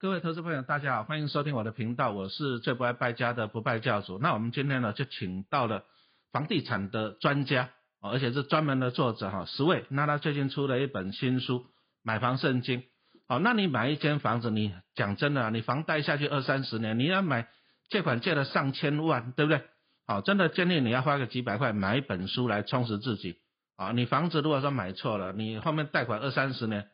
各位投资朋友，大家好，欢迎收听我的频道，我是最不爱败家的不败教主。那我们今天呢，就请到了房地产的专家，而且是专门的作者哈，十位。那他最近出了一本新书《买房圣经》。好，那你买一间房子，你讲真的，你房贷下去二三十年，你要买借款借了上千万，对不对？好，真的建议你要花个几百块买一本书来充实自己。啊，你房子如果说买错了，你后面贷款二三十年。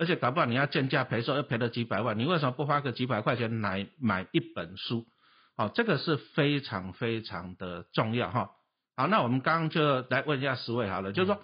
而且搞不好你要贱价赔售，要赔了几百万，你为什么不花个几百块钱来买一本书？好，这个是非常非常的重要哈。好，那我们刚刚就来问一下十位好了，就是说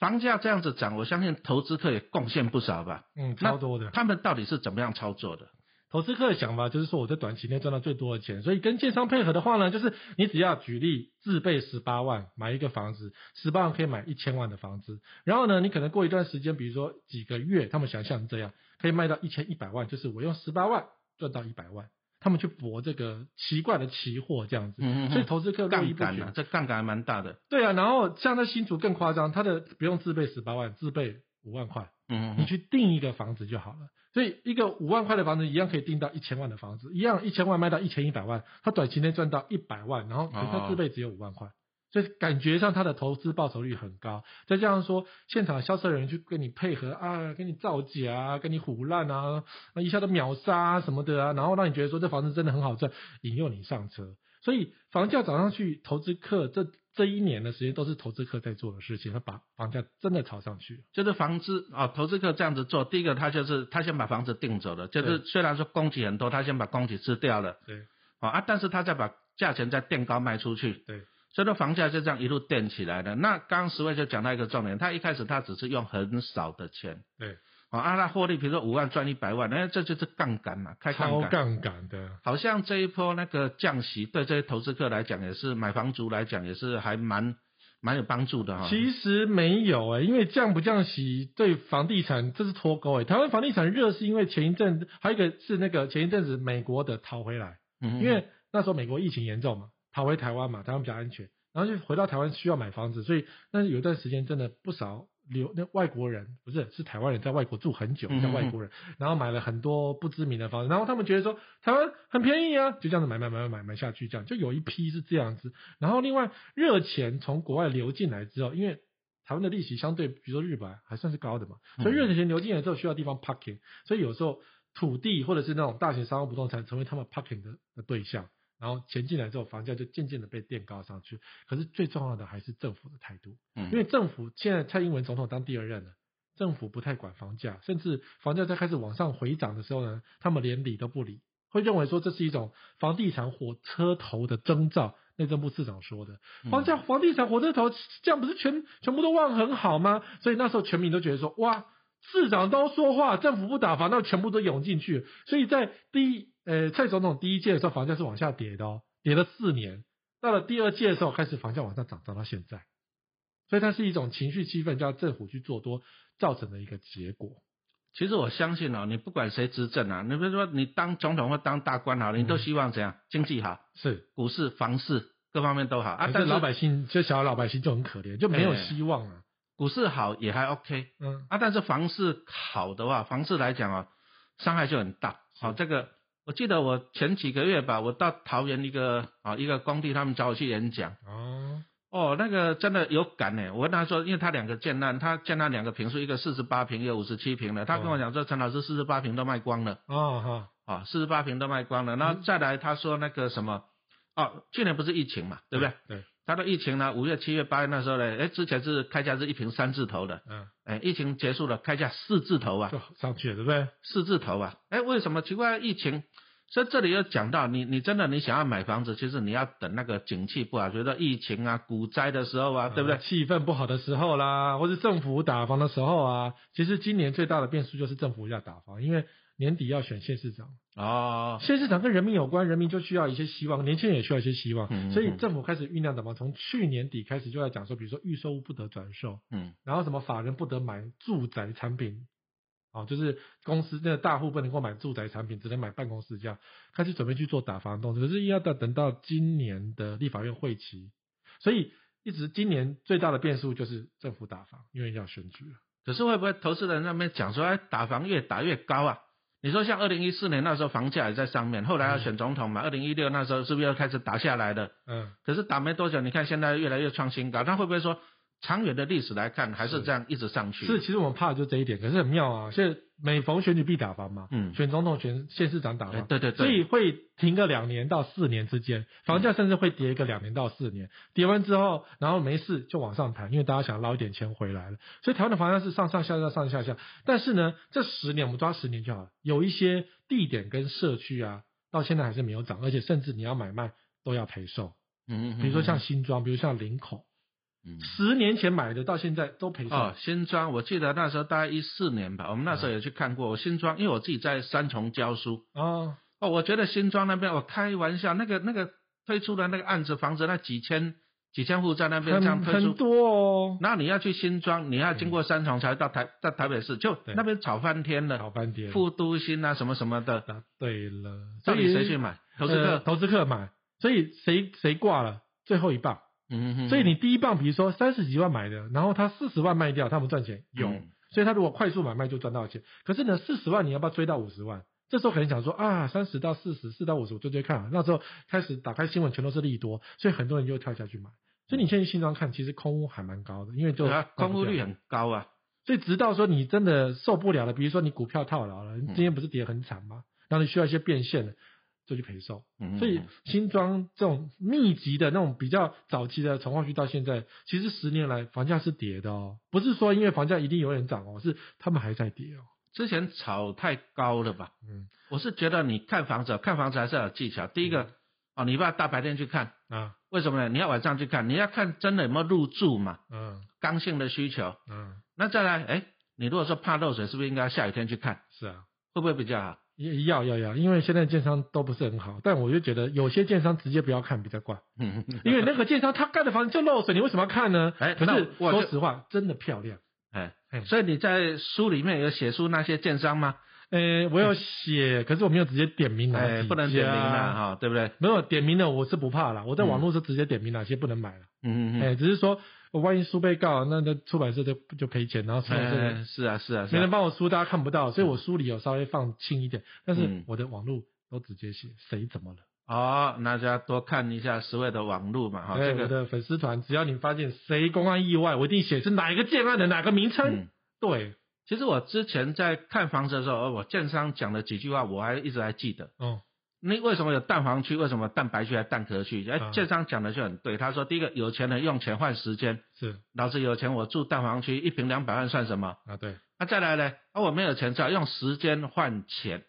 房价这样子涨，我相信投资客也贡献不少吧？嗯，超多的。他们到底是怎么样操作的？投资客的想法就是说，我在短期内赚到最多的钱，所以跟建商配合的话呢，就是你只要举例自备十八万买一个房子，十八万可以买一千万的房子，然后呢，你可能过一段时间，比如说几个月，他们想象这样，可以卖到一千一百万，就是我用十八万赚到一百万，他们去搏这个奇怪的期货这样子，所以投资客杠杆啊，这杠杆还蛮大的。对啊，然后像那新竹更夸张，他的不用自备十八万，自备五万块，嗯，你去订一个房子就好了。所以一个五万块的房子一样可以订到一千万的房子，一样一千万卖到一千一百万，他短期内赚到一百万，然后他自备只有五万块，所以感觉上他的投资报酬率很高。再加上说现场销售人员去跟你配合啊，跟你造假啊，跟你唬烂啊，那一下都秒杀什么的啊，然后让你觉得说这房子真的很好赚，引诱你上车。所以房价涨上去，投资客这。这一年的时间都是投资客在做的事情，他把房价真的炒上去。就是房子啊，投资客这样子做，第一个他就是他先把房子定走了，就是虽然说供给很多，他先把供给吃掉了。对。啊，但是他再把价钱再垫高卖出去。对。所以说房价就这样一路垫起来的。那刚刚十位就讲到一个重点，他一开始他只是用很少的钱。对。啊，那获利，比如说五万赚一百万，那这就是杠杆嘛，开杠杆。超杠杆的。好像这一波那个降息，对这些投资客来讲，也是买房族来讲，也是还蛮。蛮有帮助的哈，其实没有哎，因为降不降息对房地产这是脱钩哎。台湾房地产热是因为前一阵，还有一个是那个前一阵子美国的逃回来，嗯，因为那时候美国疫情严重嘛，逃回台湾嘛，台湾比较安全，然后就回到台湾需要买房子，所以那有一段时间真的不少。留那外国人不是是台湾人在外国住很久，叫外国人，然后买了很多不知名的房子，然后他们觉得说台湾很便宜啊，就这样子买买买买买买下去，这样就有一批是这样子。然后另外热钱从国外流进来之后，因为台湾的利息相对比如说日本还算是高的嘛，所以热钱流进来之后需要地方 parking，所以有时候土地或者是那种大型商务不动产成为他们 parking 的的对象。然后钱进来之后，房价就渐渐的被垫高上去。可是最重要的还是政府的态度，嗯，因为政府现在蔡英文总统当第二任了，政府不太管房价，甚至房价在开始往上回涨的时候呢，他们连理都不理，会认为说这是一种房地产火车头的征兆。内政部市长说的，房价房地产火车头这样不是全全部都望很好吗？所以那时候全民都觉得说，哇，市长都说话，政府不打房，那全部都涌进去。所以在第一。呃，蔡总统第一届的时候，房价是往下跌的哦，跌了四年。到了第二届的时候，开始房价往上涨，涨到现在。所以它是一种情绪气氛，叫政府去做多造成的一个结果。其实我相信哦，你不管谁执政啊，你比如说你当总统或当大官好，你都希望怎样？经济好，是股市、房市各方面都好啊。但是老百姓，就小老百姓就很可怜，就没有希望啊。股市好也还 OK，嗯啊，但是房市好的话，房市来讲啊，伤害就很大。好，这个。我记得我前几个月吧，我到桃园一个啊一个工地，他们找我去演讲。哦哦，那个真的有感呢。我跟他说，因为他两个建案，他建案两个平数，一个四十八平，一个五十七平的。他跟我讲说，陈老师四十八平都卖光了。哦哈啊，四十八平都卖光了。然后再来，他说那个什么，哦，去年不是疫情嘛，对不对？对。他的疫情呢，五月、七月、八月那时候呢，哎，之前是开价是一瓶三字头的。嗯。哎，疫情结束了，开价四字头啊。就上去了，对不对？四字头啊。哎，为什么奇怪？疫情。所以这里又讲到，你你真的你想要买房子，其实你要等那个景气不好，觉得疫情啊、股灾的时候啊，对不对？气氛不好的时候啦，或是政府打房的时候啊，其实今年最大的变数就是政府要打房，因为年底要选县市长啊，县市长跟人民有关，人民就需要一些希望，年轻人也需要一些希望，所以政府开始酝酿怎么，从去年底开始就在讲说，比如说预售屋不得转售，嗯，然后什么法人不得买住宅产品。哦，就是公司那个大户不能够买住宅产品，只能买办公室这样，开始准备去做打房动作，可是要到等到今年的立法院会期，所以一直今年最大的变数就是政府打房，因为要选举了。可是会不会投资人那边讲说，哎，打房越打越高啊？你说像二零一四年那时候房价也在上面，后来要选总统嘛，二零一六那时候是不是又开始打下来了？嗯。可是打没多久，你看现在越来越创新高，那会不会说？长远的历史来看，还是这样一直上去。是，其实我们怕的就这一点，可是很妙啊！现在每逢选举必打房嘛，嗯，选总统、选县市长打房，对对对，所以会停个两年到四年之间，房价甚至会跌一个两年到四年，跌完之后，然后没事就往上弹，因为大家想捞一点钱回来了。所以台湾的房价是上上下下、上上下下。但是呢，这十年我们抓十年就好了，有一些地点跟社区啊，到现在还是没有涨，而且甚至你要买卖都要赔售。嗯嗯。比如说像新庄，比如像林口。十年前买的，到现在都赔哦，新庄，我记得那时候大概一四年吧，我们那时候也去看过我新庄，因为我自己在三重教书。哦哦，我觉得新庄那边，我开玩笑，那个那个推出的那个案子房子，那几千几千户在那边这样推出，很多哦。那你要去新庄，你要经过三重才到台到台北市，就那边炒翻天了，炒翻天，富都新啊什么什么的。对了，到底谁去买？投资客，投资客买，所以谁谁挂了最后一棒。嗯，所以你第一棒，比如说三十几万买的，然后他四十万卖掉，他们赚钱有，所以他如果快速买卖就赚到钱。可是呢，四十万你要不要追到五十万？这时候可能想说啊，三十到四十，四到五十我追追看。那时候开始打开新闻，全都是利多，所以很多人就跳下去买。所以你现在新庄看，其实空屋还蛮高的，因为就空屋率很高啊。所以直到说你真的受不了了，比如说你股票套牢了，你今天不是跌很惨吗？然后你需要一些变现的。就去陪售，所以新庄这种密集的那种比较早期的从化区到现在，其实十年来房价是跌的哦，不是说因为房价一定有人涨哦，是他们还在跌哦。之前炒太高了吧？嗯，我是觉得你看房子，看房子还是要有技巧。第一个哦，你不要大白天去看啊，为什么呢？你要晚上去看，你要看真的有没有入住嘛？嗯，刚性的需求。嗯，那再来，哎，你如果说怕漏水，是不是应该下雨天去看？是啊，会不会比较好？要要要，因为现在建商都不是很好，但我就觉得有些建商直接不要看比较怪，因为那个建商他盖的房子就漏水，你为什么要看呢？哎，可是说实话，真的漂亮，哎，所以你在书里面有写出那些建商吗？呃，我有写，可是我没有直接点名哪不能点名了哈，对不对？没有点名的我是不怕了，我在网络是直接点名哪些不能买了，嗯嗯嗯，哎，只是说。我万一书被告，那那出版社就就赔钱，然后出版社是啊是啊，没人帮我书，大家看不到，所以我书里有稍微放轻一点，但是我的网络都直接写谁怎么了。哦，大家多看一下十位的网络嘛，哈，这个的粉丝团，只要你发现谁公安意外，我一定写是哪一个建案的哪个名称。对，其实我之前在看房子的时候，我建商讲了几句话，我还一直还记得。哦。你为什么有蛋黄区？为什么蛋白区还蛋壳区？哎，建商讲的就很对。他说，第一个有钱人用钱换时间，是老子有钱，我住蛋黄区，一平两百万算什么？啊，对。那再来呢？啊，我没有钱，只好用时间换钱。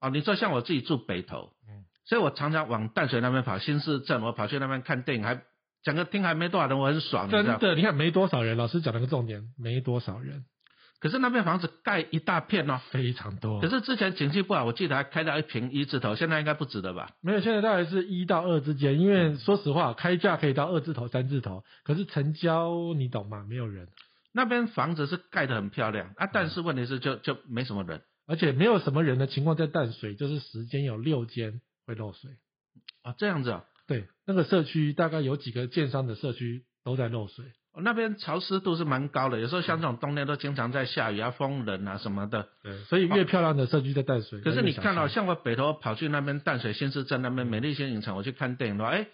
啊，你说像我自己住北投，嗯，所以我常常往淡水那边跑，新市镇，我跑去那边看电影，还整个厅还没多少人，我很爽。真的，你看没多少人。老师讲了个重点，没多少人。可是那边房子盖一大片哦，非常多。可是之前景气不好，我记得还开到一平一字头，现在应该不止了吧？没有，现在大概是一到二之间。因为说实话，开价可以到二字头、三字头，可是成交你懂吗？没有人。那边房子是盖得很漂亮啊，但是问题是就就没什么人，而且没有什么人的情况在淡水，就是时间有六间会漏水啊，这样子啊？对，那个社区大概有几个建商的社区都在漏水。那边潮湿度是蛮高的，有时候像这种冬天都经常在下雨啊、风冷啊什么的。对，所以越漂亮的社区在淡水。可是你看到像我北头跑去那边淡水新市镇那边美丽新影城，我去看电影的话，哎，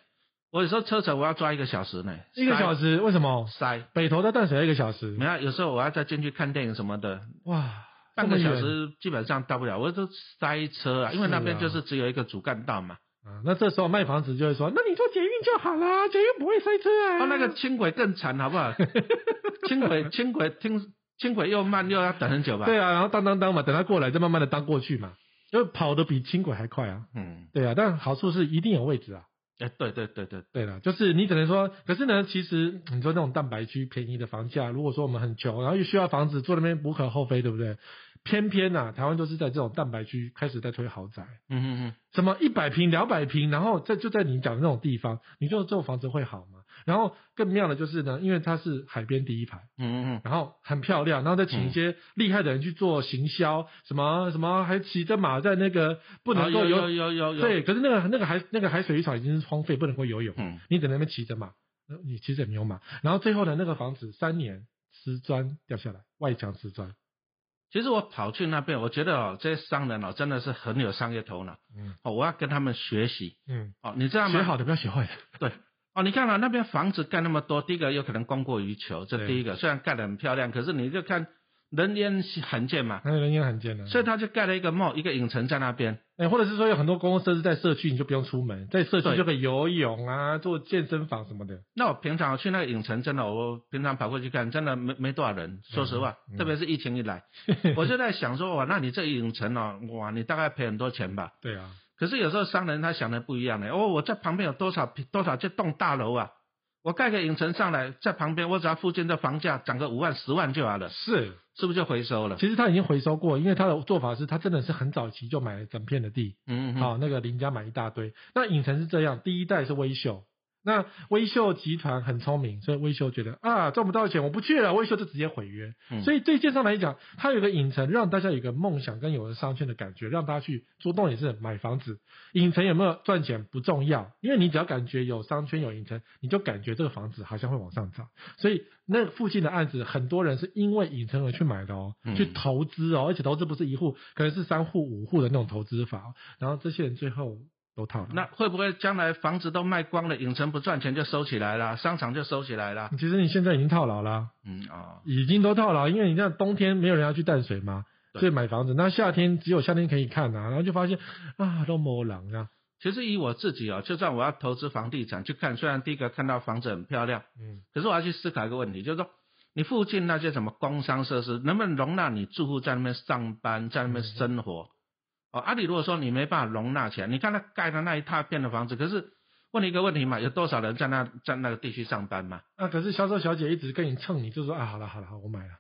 我有时候车程我要抓一个小时呢。一个小时？为什么？塞。北头到淡水一个小时。没有，有时候我要再进去看电影什么的。哇，半个小时基本上到不了，我都塞车啊，因为那边就是只有一个主干道嘛。啊，那这时候卖房子就会说，那你坐捷运就好了，捷运不会塞车啊。哦，那个轻轨更惨，好不好？轻轨轻轨听轻轨又慢又要等很久吧？对啊，然后当当当嘛，等他过来再慢慢的当过去嘛，就跑得比轻轨还快啊。嗯，对啊，但好处是一定有位置啊。哎，对对对对对了，就是你只能说，可是呢，其实你说那种蛋白区便宜的房价，如果说我们很穷，然后又需要房子，坐那边无可厚非，对不对？偏偏呐，台湾都是在这种蛋白区开始在推豪宅，嗯嗯嗯，什么一百平、两百平，然后在就在你讲的那种地方，你说这种房子会好吗？然后更妙的就是呢，因为它是海边第一排，嗯嗯嗯，然后很漂亮，然后再请一些厉害的人去做行销，什么什么还骑着马在那个不能够游游游游，对，可是那个那个海那个海水浴场已经是荒废，不能够游泳，嗯，你在那边骑着马，你其实也没有马，然后最后呢，那个房子三年瓷砖掉下来，外墙瓷砖。其实我跑去那边，我觉得哦，这些商人哦，真的是很有商业头脑。嗯。哦，我要跟他们学习。嗯。哦，你知道吗？学好的不要学坏的。对。哦，你看啊，那边房子盖那么多，第一个有可能供过于求，这第一个。虽然盖得很漂亮，可是你就看。人烟罕见嘛，人烟罕见的，所以他就盖了一个 mall，一个影城在那边，哎，或者是说有很多公共设施在社区，你就不用出门，在社区就可以游泳啊，做健身房什么的。那我平常去那个影城，真的，我平常跑过去看，真的没没多少人，说实话，特别是疫情一来，我就在想说，哇，那你这影城哦，哇，你大概赔很多钱吧？对啊。可是有时候商人他想的不一样呢，哦，我在旁边有多少多少这栋大楼啊？我盖个影城上来，在旁边，我只要附近的房价涨个五万、十万就好了。是，是不是就回收了？其实他已经回收过，因为他的做法是他真的是很早期就买了整片的地，嗯，好，那个邻家买一大堆。那影城是这样，第一代是微秀。那微秀集团很聪明，所以微秀觉得啊赚不到钱，我不去了，微秀就直接毁约。所以对建商来讲，它有个影城，让大家有个梦想跟有个商圈的感觉，让大家去主动也是买房子。影城有没有赚钱不重要，因为你只要感觉有商圈有影城，你就感觉这个房子好像会往上涨。所以那附近的案子，很多人是因为影城而去买的哦，去投资哦，而且投资不是一户，可能是三户五户的那种投资法。然后这些人最后。都套了，那会不会将来房子都卖光了，影城不赚钱就收起来了，商场就收起来了？其实你现在已经套牢了，嗯啊，已经都套牢，因为你像冬天没有人要去淡水嘛，所以买房子。那夏天只有夏天可以看啊，然后就发现啊都没人啊。其实以我自己啊，就算我要投资房地产去看，虽然第一个看到房子很漂亮，嗯，可是我要去思考一个问题，就是说你附近那些什么工商设施能不能容纳你住户在那边上班，在那边生活？哦，阿里如果说你没办法容纳起来，你看他盖的那一大片的房子，可是问你一个问题嘛，有多少人在那在那个地区上班嘛？啊，可是销售小姐一直跟你蹭，你就说啊，好了好了，我买了。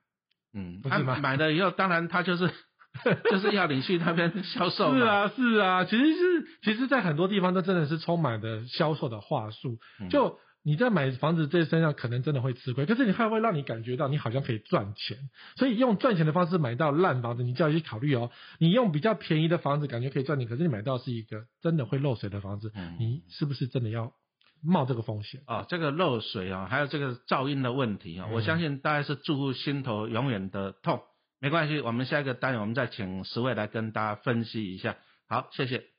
嗯，他买了以后，当然他就是 就是要你去那边销售。是啊是啊，其实是其实，在很多地方都真的是充满的销售的话术，就。你在买房子这身上可能真的会吃亏，可是你还会让你感觉到你好像可以赚钱，所以用赚钱的方式买到烂房子，你就要去考虑哦。你用比较便宜的房子感觉可以赚钱，可是你买到是一个真的会漏水的房子，你是不是真的要冒这个风险啊？这个漏水啊，还有这个噪音的问题啊，我相信大概是住户心头永远的痛。没关系，我们下一个单元我们再请十位来跟大家分析一下。好，谢谢。